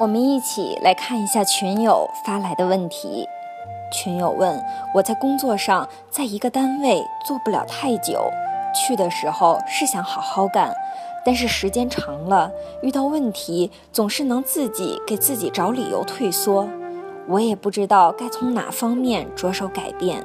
我们一起来看一下群友发来的问题。群友问：我在工作上，在一个单位做不了太久，去的时候是想好好干，但是时间长了，遇到问题总是能自己给自己找理由退缩。我也不知道该从哪方面着手改变。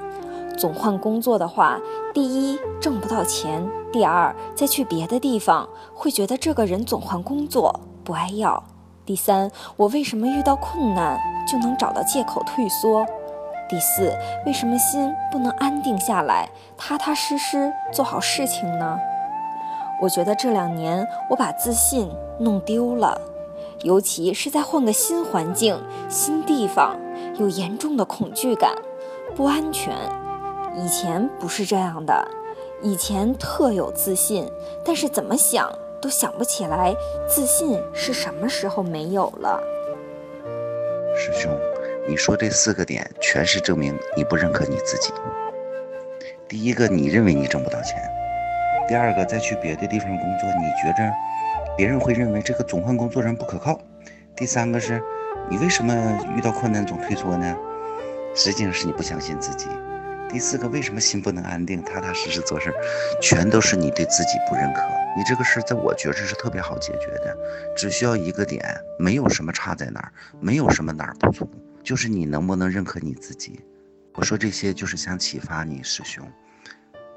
总换工作的话，第一挣不到钱，第二再去别的地方会觉得这个人总换工作不爱要。第三，我为什么遇到困难就能找到借口退缩？第四，为什么心不能安定下来，踏踏实实做好事情呢？我觉得这两年我把自信弄丢了，尤其是在换个新环境、新地方，有严重的恐惧感、不安全。以前不是这样的，以前特有自信，但是怎么想？都想不起来，自信是什么时候没有了？师兄，你说这四个点全是证明你不认可你自己。第一个，你认为你挣不到钱；第二个，再去别的地方工作，你觉着别人会认为这个总换工作人不可靠；第三个是，你为什么遇到困难总退缩呢？实际上是你不相信自己。第四个，为什么心不能安定、踏踏实实做事，全都是你对自己不认可。你这个事儿，在我觉着是特别好解决的，只需要一个点，没有什么差在哪儿，没有什么哪儿不足，就是你能不能认可你自己。我说这些就是想启发你，师兄。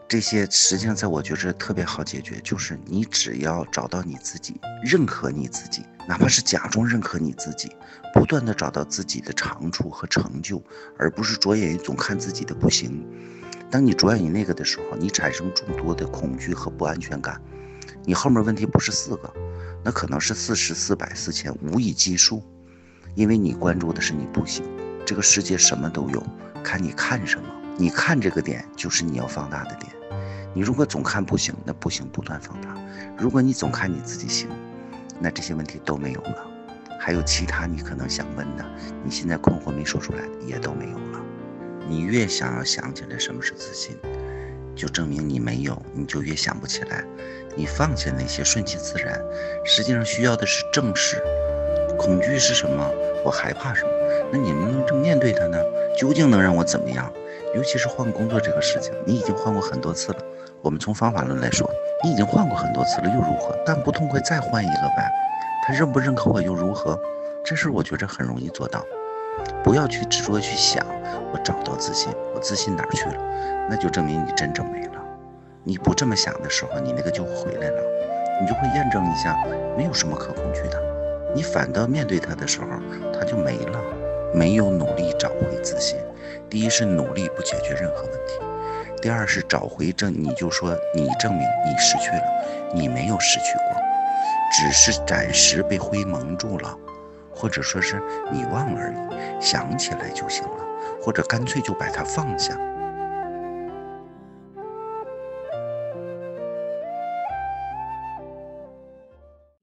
这些实际上在我觉着特别好解决，就是你只要找到你自己，认可你自己，哪怕是假装认可你自己，不断的找到自己的长处和成就，而不是着眼于总看自己的不行。当你着眼于那个的时候，你产生众多的恐惧和不安全感。你后面问题不是四个，那可能是四十四百四千，无以计数，因为你关注的是你不行。这个世界什么都有，看你看什么。你看这个点，就是你要放大的点。你如果总看不行，那不行不断放大；如果你总看你自己行，那这些问题都没有了。还有其他你可能想问的，你现在困惑没说出来的也都没有了。你越想要想起来什么是自信，就证明你没有，你就越想不起来。你放下那些顺其自然，实际上需要的是正视。恐惧是什么？我害怕什么？那你能不能面对它呢？究竟能让我怎么样？尤其是换工作这个事情，你已经换过很多次了。我们从方法论来说，你已经换过很多次了，又如何？但不痛快再换一个呗。他认不认可我又如何？这事我觉着很容易做到。不要去执着去想，我找到自信，我自信哪儿去了？那就证明你真正没了。你不这么想的时候，你那个就回来了，你就会验证一下，没有什么可恐惧的。你反倒面对他的时候，他就没了。没有努力找回自信，第一是努力不解决任何问题。第二是找回证，你就说你证明你失去了，你没有失去过，只是暂时被灰蒙住了，或者说是你忘了而已，想起来就行了，或者干脆就把它放下。